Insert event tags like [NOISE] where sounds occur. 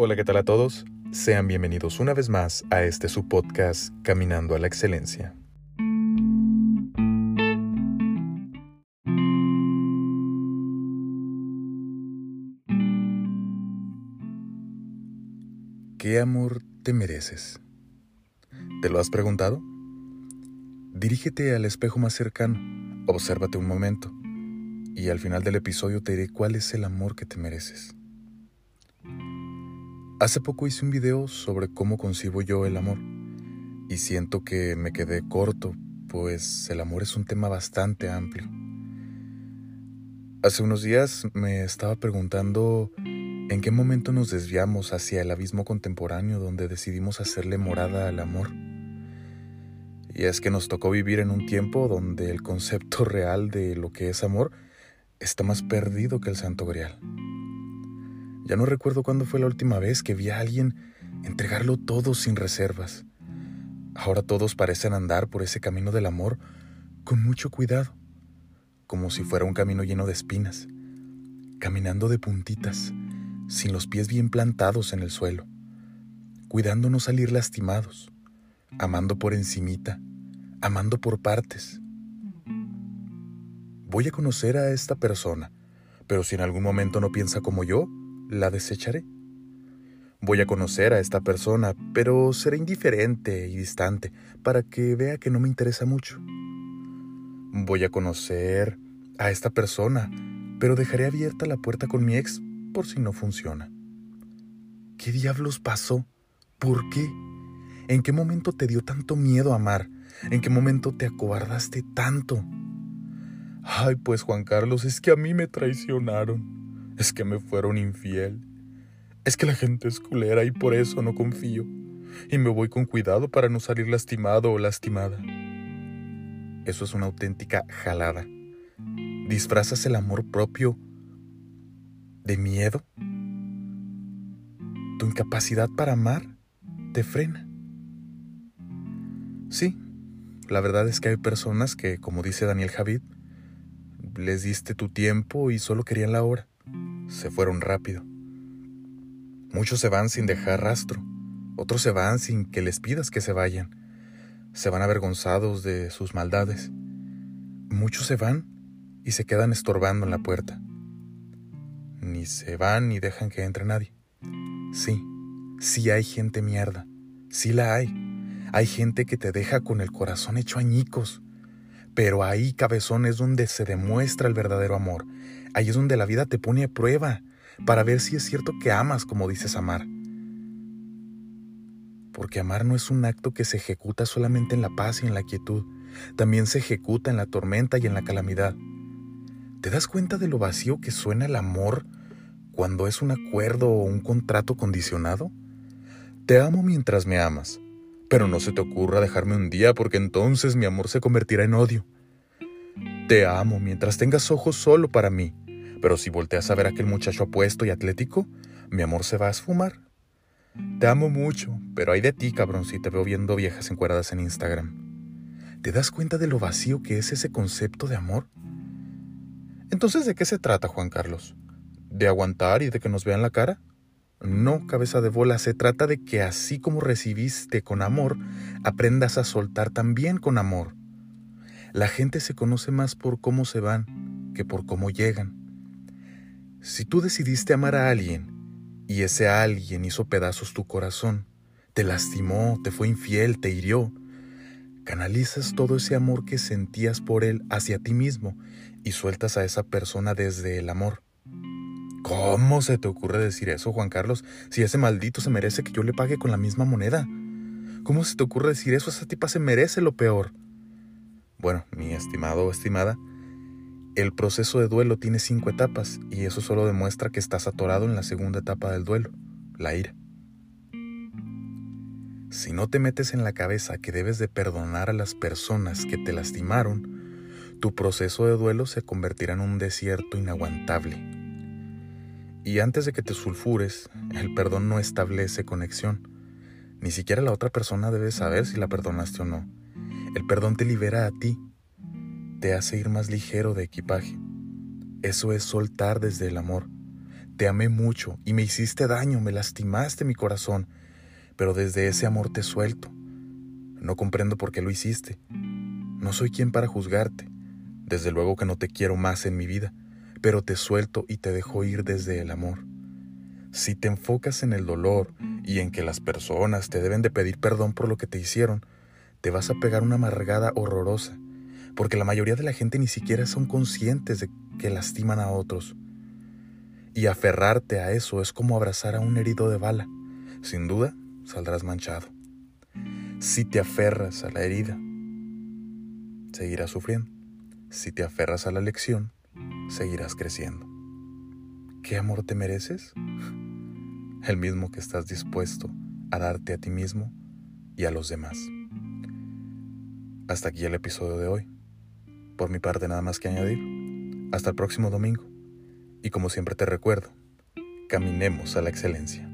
Hola, ¿qué tal a todos? Sean bienvenidos una vez más a este su podcast Caminando a la Excelencia. ¿Qué amor te mereces? ¿Te lo has preguntado? Dirígete al espejo más cercano, obsérvate un momento y al final del episodio te diré cuál es el amor que te mereces. Hace poco hice un video sobre cómo concibo yo el amor y siento que me quedé corto, pues el amor es un tema bastante amplio. Hace unos días me estaba preguntando en qué momento nos desviamos hacia el abismo contemporáneo donde decidimos hacerle morada al amor. Y es que nos tocó vivir en un tiempo donde el concepto [LAUGHS] real de lo que es amor está más perdido que el santo grial. Ya no recuerdo cuándo fue la última vez que vi a alguien entregarlo todo sin reservas. Ahora todos parecen andar por ese camino del amor con mucho cuidado, como si fuera un camino lleno de espinas, caminando de puntitas, sin los pies bien plantados en el suelo, cuidando no salir lastimados, amando por encimita, amando por partes. Voy a conocer a esta persona, pero si en algún momento no piensa como yo, la desecharé. Voy a conocer a esta persona, pero seré indiferente y distante para que vea que no me interesa mucho. Voy a conocer a esta persona, pero dejaré abierta la puerta con mi ex por si no funciona. ¿Qué diablos pasó? ¿Por qué? ¿En qué momento te dio tanto miedo amar? ¿En qué momento te acobardaste tanto? Ay, pues Juan Carlos, es que a mí me traicionaron es que me fueron infiel. Es que la gente es culera y por eso no confío. Y me voy con cuidado para no salir lastimado o lastimada. Eso es una auténtica jalada. Disfrazas el amor propio de miedo. Tu incapacidad para amar te frena. Sí, la verdad es que hay personas que, como dice Daniel Javid, les diste tu tiempo y solo querían la hora se fueron rápido. Muchos se van sin dejar rastro, otros se van sin que les pidas que se vayan. Se van avergonzados de sus maldades. Muchos se van y se quedan estorbando en la puerta. Ni se van ni dejan que entre nadie. Sí, sí hay gente mierda, sí la hay. Hay gente que te deja con el corazón hecho añicos. Pero ahí, cabezón, es donde se demuestra el verdadero amor, Ahí es donde la vida te pone a prueba para ver si es cierto que amas como dices amar. Porque amar no es un acto que se ejecuta solamente en la paz y en la quietud, también se ejecuta en la tormenta y en la calamidad. ¿Te das cuenta de lo vacío que suena el amor cuando es un acuerdo o un contrato condicionado? Te amo mientras me amas, pero no se te ocurra dejarme un día porque entonces mi amor se convertirá en odio. Te amo mientras tengas ojos solo para mí, pero si volteas a ver a aquel muchacho apuesto y atlético, mi amor se va a esfumar. Te amo mucho, pero hay de ti, cabrón, si te veo viendo viejas encueradas en Instagram. ¿Te das cuenta de lo vacío que es ese concepto de amor? Entonces, ¿de qué se trata, Juan Carlos? ¿De aguantar y de que nos vean la cara? No, cabeza de bola, se trata de que así como recibiste con amor, aprendas a soltar también con amor. La gente se conoce más por cómo se van que por cómo llegan. Si tú decidiste amar a alguien y ese alguien hizo pedazos tu corazón, te lastimó, te fue infiel, te hirió, canalizas todo ese amor que sentías por él hacia ti mismo y sueltas a esa persona desde el amor. ¿Cómo se te ocurre decir eso, Juan Carlos, si ese maldito se merece que yo le pague con la misma moneda? ¿Cómo se te ocurre decir eso? Esa tipa se merece lo peor. Bueno, mi estimado o estimada, el proceso de duelo tiene cinco etapas y eso solo demuestra que estás atorado en la segunda etapa del duelo, la ira. Si no te metes en la cabeza que debes de perdonar a las personas que te lastimaron, tu proceso de duelo se convertirá en un desierto inaguantable. Y antes de que te sulfures, el perdón no establece conexión. Ni siquiera la otra persona debe saber si la perdonaste o no. El perdón te libera a ti, te hace ir más ligero de equipaje. Eso es soltar desde el amor. Te amé mucho y me hiciste daño, me lastimaste mi corazón, pero desde ese amor te suelto. No comprendo por qué lo hiciste. No soy quien para juzgarte. Desde luego que no te quiero más en mi vida, pero te suelto y te dejo ir desde el amor. Si te enfocas en el dolor y en que las personas te deben de pedir perdón por lo que te hicieron, te vas a pegar una amargada horrorosa, porque la mayoría de la gente ni siquiera son conscientes de que lastiman a otros. Y aferrarte a eso es como abrazar a un herido de bala. Sin duda, saldrás manchado. Si te aferras a la herida, seguirás sufriendo. Si te aferras a la lección, seguirás creciendo. ¿Qué amor te mereces? El mismo que estás dispuesto a darte a ti mismo y a los demás. Hasta aquí el episodio de hoy. Por mi parte nada más que añadir. Hasta el próximo domingo. Y como siempre te recuerdo, caminemos a la excelencia.